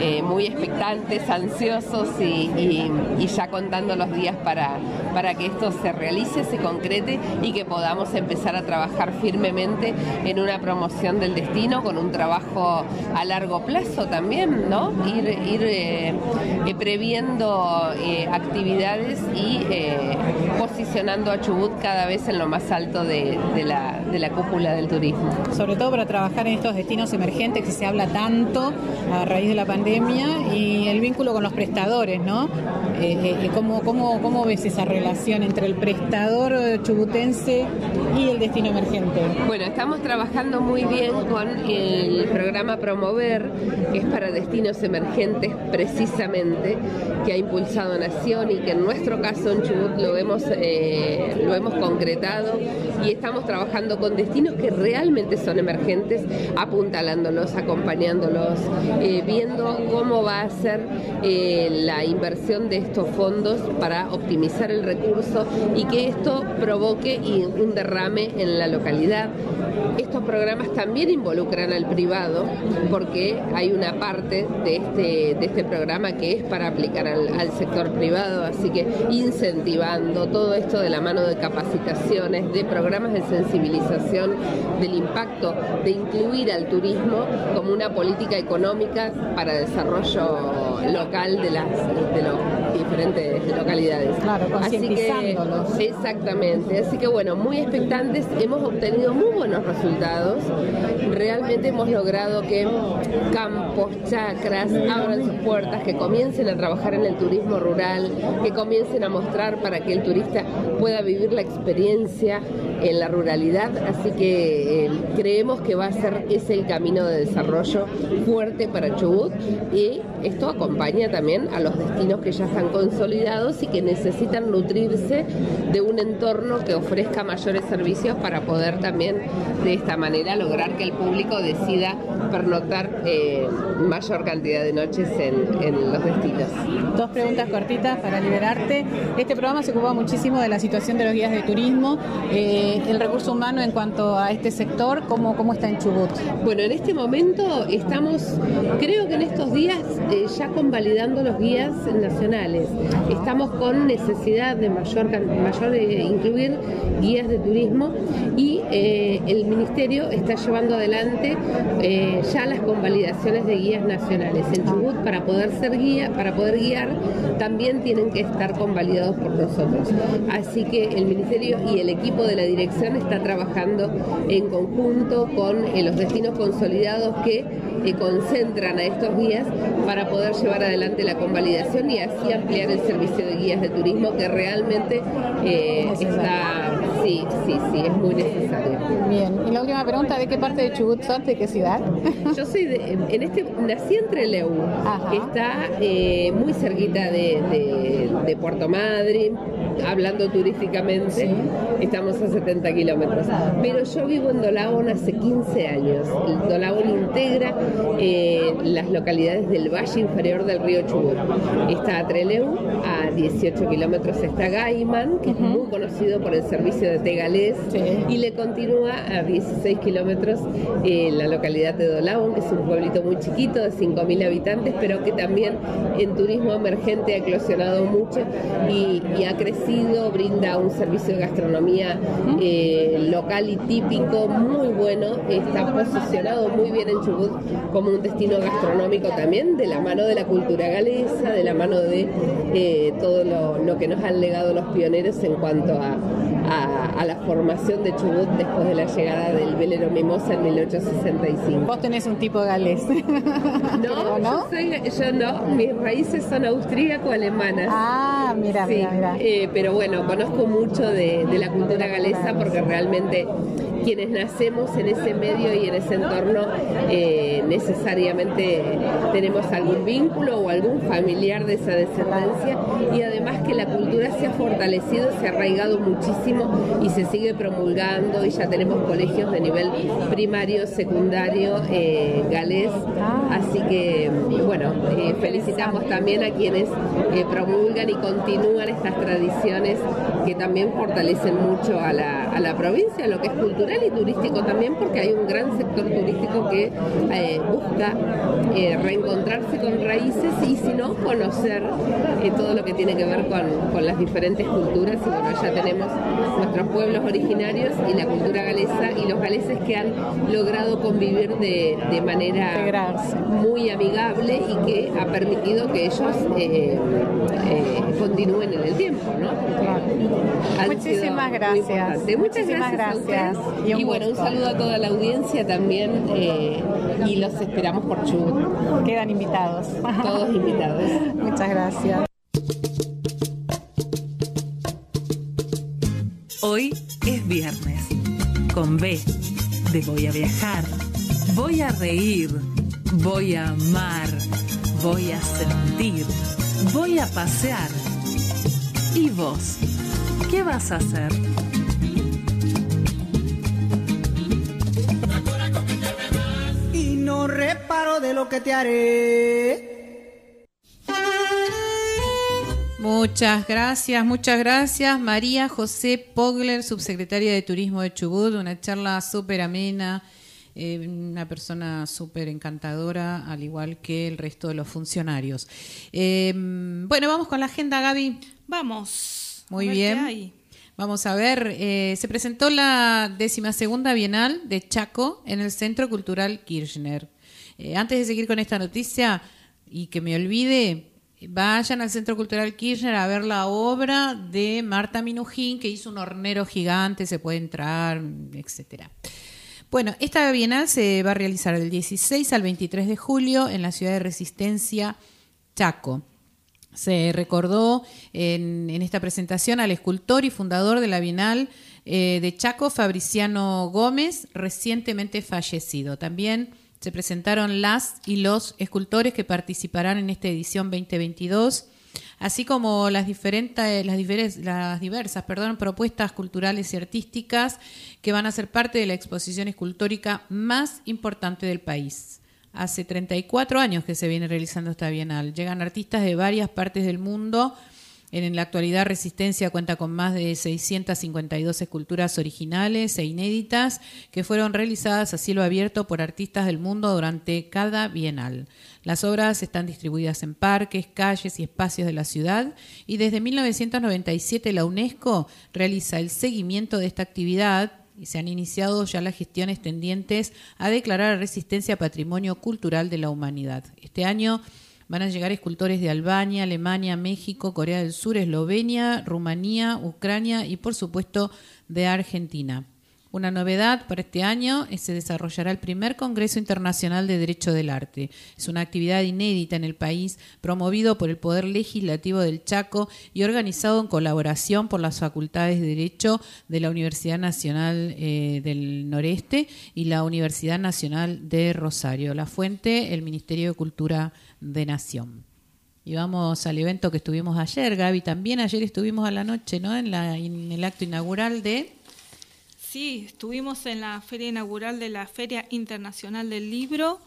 eh, muy expectantes, ansiosos y, ya contando los días para, para que esto se realice, se concrete y que podamos empezar a trabajar firmemente en una promoción del destino con un trabajo a largo plazo también, ¿no? Ir, previendo actividades y eh, posicionando a Chubut cada vez en lo más alto de, de la, de la cúpula del turismo. Sobre todo para trabajar en estos destinos emergentes que se habla tanto a raíz de la pandemia y el vínculo con los prestadores, ¿no? Eh, eh, ¿cómo, cómo, cómo ves esa relación entre el prestador chubutense y el destino emergente? Bueno, estamos trabajando muy bien con el programa Promover, que es para destinos emergentes precisamente, que ha impulsado Nación y que en nuestro caso en Chubut lo hemos, eh, lo hemos concretado y estamos trabajando con destinos que realmente son emergentes, apuntalándolos, acompañándolos, eh, viendo cómo va a ser eh, la inversión de estos fondos para optimizar el recurso y que esto provoque un derrame en la localidad. Estos programas también involucran al privado porque hay una parte de este, de este programa que es para aplicar al, al sector privado, así que incentivando todo esto de la mano de capacitaciones, de programas de sensibilización del impacto de incluir al turismo como una política económica para desarrollo local de las de los diferentes localidades. Claro, Así que, exactamente, así que bueno, muy expectantes, hemos obtenido muy buenos resultados. Realmente hemos logrado que campos, chacras abran sus puertas, que comiencen a trabajar en el turismo rural, que comiencen a mostrar para que el turista pueda vivir la experiencia en la ruralidad. Así que eh, creemos que va a ser ese el camino de desarrollo fuerte para Chubut y esto acompaña también a los destinos que ya están consolidados y que necesitan nutrirse de un entorno que ofrezca mayores servicios para poder también de esta manera lograr que el público decida pernoctar eh, mayor cantidad de noches en, en los destinos. Dos preguntas cortitas para liberarte. Este programa se ocupa muchísimo de la situación de los guías de turismo, eh, el recurso humano en cuanto a este sector, ¿cómo, cómo está en Chubut? Bueno, en este momento estamos, creo que en estos días, eh, ya convalidando los guías nacionales. Estamos con necesidad de mayor, mayor incluir guías de turismo y eh, el Ministerio está llevando adelante eh, ya las convalidaciones de guías nacionales. En Chubut, para poder ser guía, para poder guiar, también tienen que estar convalidados por nosotros. Así que el Ministerio y el equipo de la dirección está trabajando en conjunto con eh, los destinos consolidados que eh, concentran a estos guías para poder llevar adelante la convalidación y así ampliar el servicio de guías de turismo que realmente eh, está, sí, sí, sí, es muy necesario. Bien, y la última pregunta, ¿de qué parte de Chubut sos? ¿De qué ciudad? (laughs) Yo soy de, en este, nací en Trelew, que está eh, muy cerquita de, de- de Puerto Madryn, hablando turísticamente, estamos a 70 kilómetros. Pero yo vivo en Dolabón hace 15 años. El Dolabón integra eh, las localidades del valle inferior del río Chubut. Está Trelew, a 18 kilómetros está Gaiman, que es muy conocido por el servicio de Tegalés, y le continúa a 16 kilómetros eh, la localidad de Dolabón, que es un pueblito muy chiquito de 5.000 habitantes, pero que también en turismo emergente ha eclosionado mucho y, y ha crecido, brinda un servicio de gastronomía eh, local y típico muy bueno, está posicionado muy bien en Chubut como un destino gastronómico también, de la mano de la cultura galesa, de la mano de eh, todo lo, lo que nos han legado los pioneros en cuanto a, a- a la formación de Chubut después de la llegada del velero Mimosa en 1865. Vos tenés un tipo galés. (laughs) No, Yo, soy- yo no, mis raíces son austríaco-alemanas. Ah, mira, Sí, mira, mira. eh, pero bueno, conozco mucho de, de la cultura galesa porque realmente quienes nacemos en ese medio y en ese entorno eh, necesariamente tenemos algún vínculo o algún familiar de esa descendencia. Y además que la cultura se ha fortalecido, se ha arraigado muchísimo y se sigue promulgando y ya tenemos colegios de nivel primario, secundario, eh, galés, así que bueno, eh, felicitamos también a quienes promulgan y continúan estas tradiciones que también fortalecen mucho a la, a la provincia, lo que es cultural y turístico también, porque hay un gran sector turístico que eh, busca eh, reencontrarse con raíces y si no, conocer eh, todo lo que tiene que ver con, con las diferentes culturas y bueno, ya tenemos nuestros pueblos originarios y la cultura galesa y los galeses que han logrado convivir de, de manera muy amigable y que ha permitido que ellos continúen en el tiempo, ¿no? Muchísimas gracias. Muchas Muchísimas gracias. Y bueno, un saludo a toda la audiencia también eh, y los esperamos por Chubut. Quedan invitados. Todos invitados. (laughs) Muchas gracias. Hoy es viernes. Con B de voy a viajar, voy a reír, voy a amar, voy a sentir, voy a pasear. ¿Y vos? ¿Qué vas a hacer? Lo que te haré. Muchas gracias, muchas gracias. María José Pogler, subsecretaria de Turismo de Chubut, una charla súper amena, eh, una persona súper encantadora, al igual que el resto de los funcionarios. Eh, bueno, vamos con la agenda, Gaby. Vamos. Muy a ver bien. Vamos a ver, eh, se presentó la décima segunda Bienal de Chaco en el Centro Cultural Kirchner. Eh, antes de seguir con esta noticia y que me olvide, vayan al Centro Cultural Kirchner a ver la obra de Marta Minujín, que hizo un hornero gigante, se puede entrar, etcétera. Bueno, esta bienal se va a realizar del 16 al 23 de julio en la ciudad de Resistencia, Chaco. Se recordó en, en esta presentación al escultor y fundador de la Bienal eh, de Chaco, Fabriciano Gómez, recientemente fallecido. También se presentaron las y los escultores que participarán en esta edición 2022, así como las, diferentes, las, diferes- las diversas perdón, propuestas culturales y artísticas que van a ser parte de la exposición escultórica más importante del país. Hace 34 años que se viene realizando esta bienal. Llegan artistas de varias partes del mundo. En la actualidad, Resistencia cuenta con más de 652 esculturas originales e inéditas que fueron realizadas a cielo abierto por artistas del mundo durante cada bienal. Las obras están distribuidas en parques, calles y espacios de la ciudad y desde 1997 la UNESCO realiza el seguimiento de esta actividad y se han iniciado ya las gestiones tendientes a declarar a Resistencia Patrimonio Cultural de la Humanidad. Este año van a llegar escultores de Albania, Alemania, México, Corea del Sur, Eslovenia, Rumanía, Ucrania y por supuesto de Argentina. Una novedad para este año es se desarrollará el primer Congreso Internacional de Derecho del Arte. Es una actividad inédita en el país, promovido por el Poder Legislativo del Chaco y organizado en colaboración por las Facultades de Derecho de la Universidad Nacional eh, del Noreste y la Universidad Nacional de Rosario. La fuente, el Ministerio de Cultura de Nación. Y vamos al evento que estuvimos ayer, Gaby. También ayer estuvimos a la noche, ¿no? En, la, en el acto inaugural de Sí, estuvimos en la feria inaugural de la Feria Internacional del Libro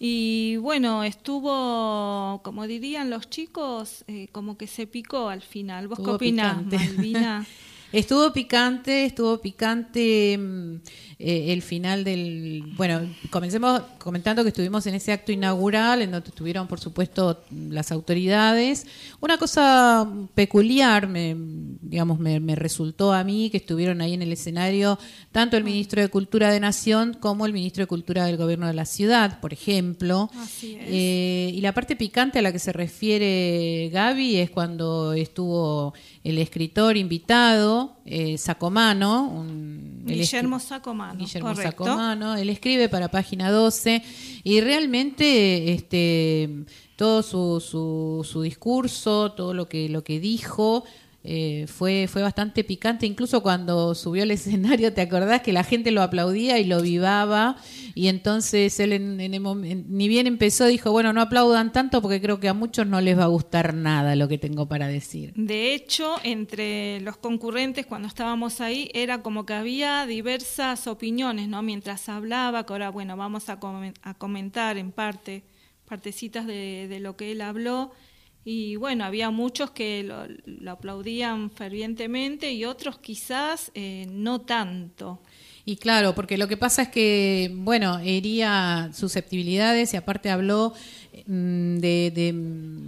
y bueno, estuvo, como dirían los chicos, eh, como que se picó al final. ¿Vos qué opinás. Malvina? (laughs) Estuvo picante, estuvo picante mm, eh, el final del... Bueno, comencemos comentando que estuvimos en ese acto inaugural, en donde estuvieron, por supuesto, las autoridades. Una cosa peculiar, me, digamos, me, me resultó a mí que estuvieron ahí en el escenario tanto el ministro de Cultura de Nación como el ministro de Cultura del Gobierno de la Ciudad, por ejemplo. Así es. Eh, y la parte picante a la que se refiere Gaby es cuando estuvo el escritor invitado, eh, Sacomano, un- Guillermo Sacomano. Guillermo correcto. Sacomano, él escribe para página 12 y realmente este todo su, su, su discurso, todo lo que lo que dijo eh, fue fue bastante picante, incluso cuando subió al (laughs) escenario, ¿te acordás que la gente lo aplaudía y lo vivaba? Y entonces él en, el ni bien empezó dijo, bueno, no aplaudan tanto porque creo que a muchos no les va a gustar nada lo que tengo para decir. De hecho, entre los concurrentes cuando estábamos ahí era como que había diversas opiniones, ¿no? Mientras hablaba, que ahora, bueno, vamos a, comen- a comentar en parte, partecitas de lo que él habló. Y bueno, había muchos que lo, lo aplaudían fervientemente y otros quizás eh, no tanto. Y claro, porque lo que pasa es que, bueno, hería susceptibilidades y aparte habló mm, de, de-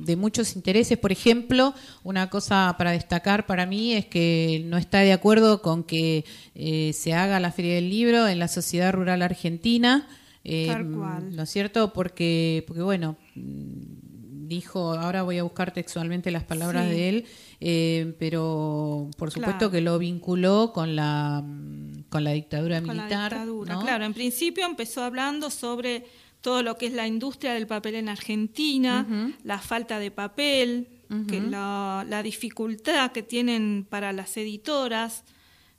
de muchos intereses. Por ejemplo, una cosa para destacar para mí es que no está de acuerdo con que eh, se haga la Feria del Libro en la Sociedad Rural Argentina. eh, Tal cual. ¿No es cierto? Porque, porque bueno, mm, dijo, ahora voy a buscar textualmente las palabras Sí. de él, eh, pero por supuesto Claro. que lo vinculó con la, mm, con la dictadura con la militar. dictadura. ¿no? Claro, en principio empezó hablando sobre todo lo que es la industria del papel en Argentina, la falta de papel, que la, la dificultad que tienen para las editoras.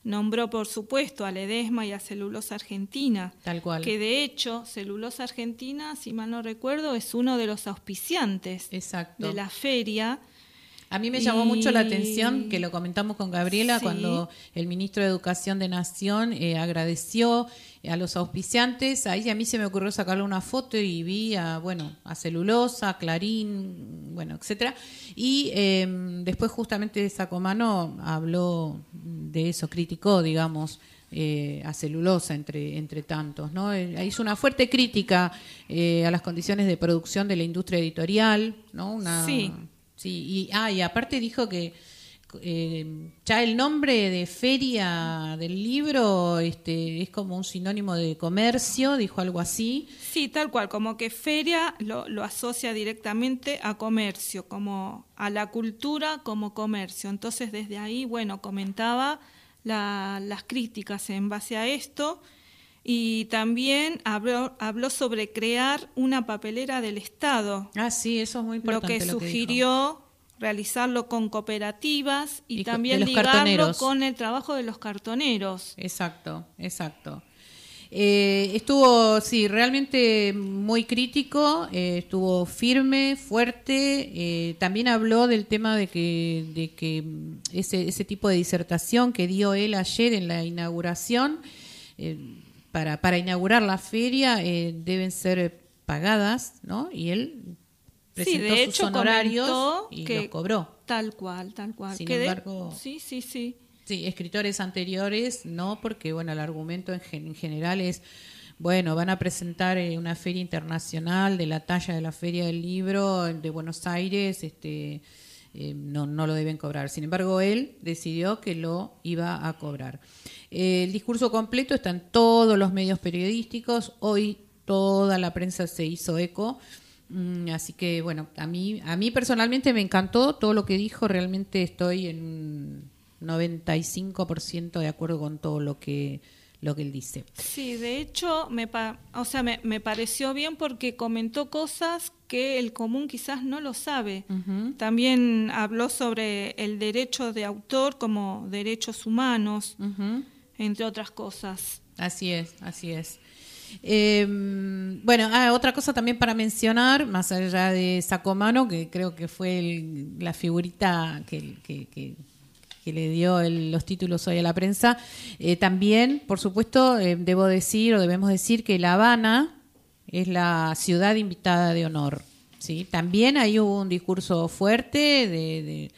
Nombró, por supuesto, a Ledesma y a Celulosa Argentina. Tal cual. Que de hecho, Celulosa Argentina, si mal no recuerdo, es uno de los auspiciantes Exacto. de la feria. A mí me llamó mucho la atención, que lo comentamos con Gabriela, Sí. cuando el ministro de Educación de Nación eh, agradeció a los auspiciantes. Ahí a mí se me ocurrió sacarle una foto y vi a, bueno, a Celulosa, a Clarín, bueno, etcétera. Y eh, después justamente Sacomano habló de eso, criticó, digamos, eh, a celulosa entre, entre tantos. ¿no? Eh, hizo una fuerte crítica eh, a las condiciones de producción de la industria editorial, ¿no? Una, Sí. Sí, y, ah, y aparte dijo que eh, ya el nombre de feria del libro este, es como un sinónimo de comercio, dijo algo así. Sí, tal cual, como que feria lo, lo asocia directamente a comercio, como a la cultura como comercio. Entonces, desde ahí, bueno, comentaba la- las críticas en base a esto y también habló, habló sobre crear una papelera del Estado. Ah, sí, eso es muy Lo importante. que lo sugirió realizarlo con cooperativas y, también ligarlo cartoneros. con el trabajo de los cartoneros. Exacto, exacto. Eh, estuvo, sí, realmente muy crítico, eh, estuvo firme, fuerte. eh, también habló del tema de que, de que mm, ese, ese tipo de disertación que dio él ayer en la inauguración, eh, para, para inaugurar la feria, eh, deben ser pagadas, ¿no? Y él Sí, presentó de sus hecho honorarios y que los cobró. Tal cual, tal cual. Sin Que de- embargo- sí, sí, sí. Sí, escritores anteriores no, porque bueno, el argumento en, gen- en general es, bueno, van a presentar eh, una feria internacional de la talla de la Feria del Libro de Buenos Aires, este, eh, no, no lo deben cobrar. Sin embargo, él decidió que lo iba a cobrar. Eh, el discurso completo está en todos los medios periodísticos. Hoy toda la prensa se hizo eco. Mm, así que bueno, a mí, a mí personalmente me encantó todo lo que dijo. Realmente estoy en un 95% de acuerdo con todo lo que lo que él dice. Sí, de hecho, me, pa- o sea, me, me pareció bien porque comentó cosas que el común quizás no lo sabe. También habló sobre el derecho de autor como derechos humanos, entre otras cosas. Así es, así es. Eh, bueno, ah, otra cosa también para mencionar, más allá de Sacomano, que creo que fue el- la figurita que, que- que- que le dio el- los títulos hoy a la prensa, eh, también, por supuesto, eh, debo decir o debemos decir que La Habana es la ciudad invitada de honor. ¿sí? También ahí hubo un discurso fuerte de... de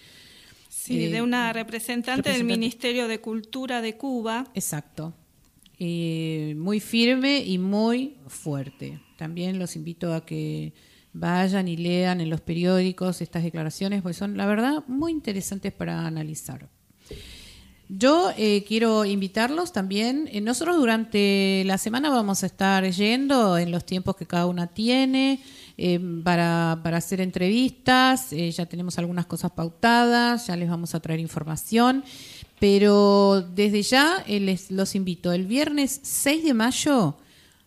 Sí, eh, de una representante, del. Ministerio de Cultura de Cuba. Exacto. Eh, muy firme y muy fuerte. También los invito a que vayan y lean en los periódicos estas declaraciones, porque son, la verdad, muy interesantes para analizar. Yo eh, quiero invitarlos también. eh, nosotros durante la semana vamos a estar yendo en los tiempos que cada una tiene eh, para, para hacer entrevistas. eh, ya tenemos algunas cosas pautadas, ya les vamos a traer información. Pero desde ya les los invito. El viernes 6 de mayo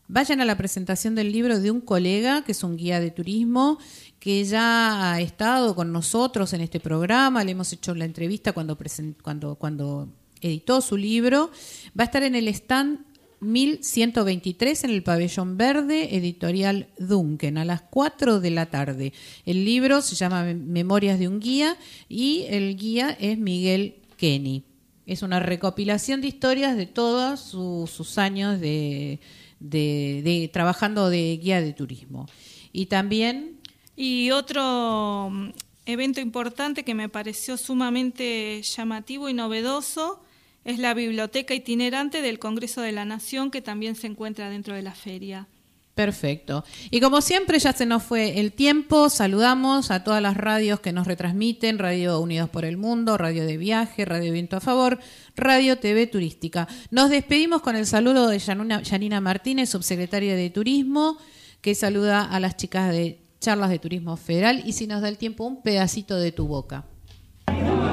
vayan a la presentación del libro de un colega que es un guía de turismo que ya ha estado con nosotros en este programa, le hemos hecho la entrevista cuando, cuando, cuando editó su libro. Va a estar en el stand 1123 en el pabellón verde, editorial Duncan, a las 4 de la tarde. El libro se llama Mem- Memorias de un guía y el guía es Miguel Kenny. Es una recopilación de historias de todos su- sus años de- trabajando de guía de turismo. Y también Y otro mm, evento importante que me pareció sumamente llamativo y novedoso es la biblioteca itinerante del Congreso de la Nación que también se encuentra dentro de la feria. Perfecto. Y como siempre ya se nos fue el tiempo, saludamos a todas las radios que nos retransmiten, Radio Unidos por el Mundo, Radio de Viaje, Radio Viento a Favor, Radio TV Turística. Nos despedimos con el saludo de Janina Martínez, subsecretaria de Turismo, que saluda a las chicas de Charlas de Turismo Federal y si nos da el tiempo un pedacito de tu boca.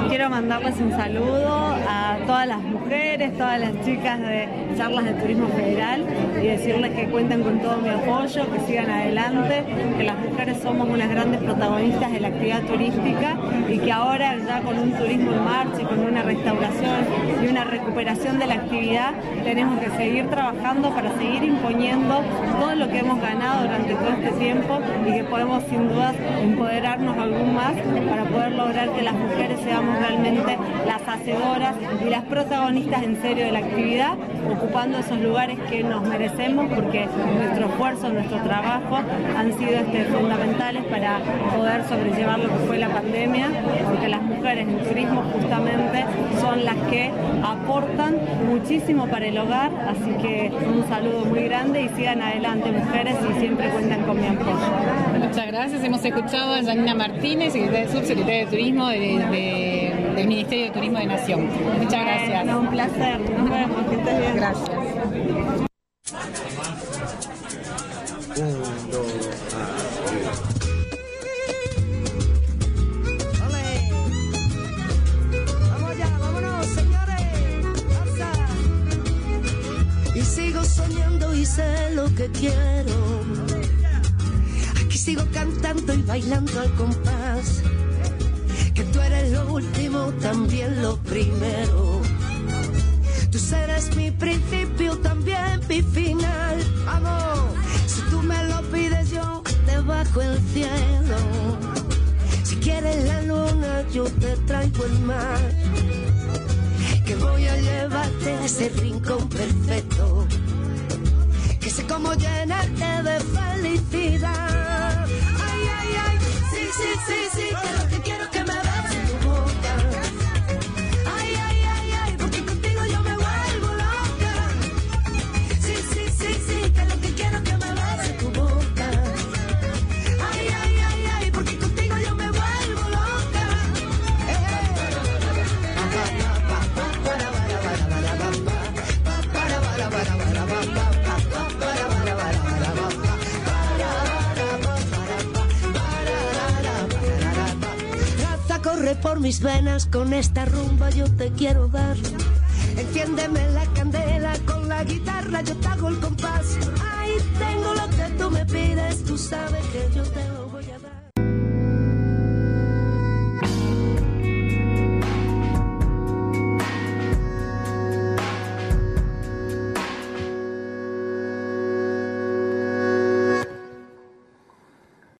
Quiero mandarles un saludo a todas las mujeres, todas las chicas de charlas de turismo federal y decirles que cuenten con todo mi apoyo, que sigan adelante, que las mujeres somos unas grandes protagonistas de la actividad turística y que ahora ya con un turismo en marcha y con una restauración y una recuperación de la actividad tenemos que seguir trabajando para seguir imponiendo todo lo que hemos ganado durante todo este tiempo y que podemos sin duda empoderarnos algún más para poder lograr que las mujeres seamos realmente las hacedoras y las protagonistas en serio de la actividad, ocupando esos lugares que nos merecemos porque nuestro esfuerzo, nuestro trabajo han sido este, fundamentales para poder sobrellevar lo que fue la pandemia, porque las mujeres en turismo justamente son las que aportan muchísimo para el hogar, así que un saludo muy grande y sigan adelante mujeres y siempre cuentan con mi apoyo. Muchas gracias, hemos escuchado a Janina Martínez, subsecretaria de Turismo de del Ministerio de Turismo de Nación. Muchas gracias. un placer. Nos vemos. Que estés bien. Gracias. Vamos ya, vámonos, señores. Y sigo soñando y sé lo que quiero. Aquí sigo cantando y bailando al compás lo último, también lo primero. Tú serás mi principio, también mi final. Vamos, si tú me lo pides, yo te bajo el cielo. Si quieres la luna, yo te traigo el mar. Que voy a llevarte a ese rincón perfecto. Que sé cómo llenarte de felicidad. Ay, ay, ay, sí, sí, sí, sí, por mis venas, con esta rumba yo te quiero dar. Enciéndeme la candela, con la guitarra yo te hago el compás. Ahí tengo lo que tú me pides, tú sabes que yo te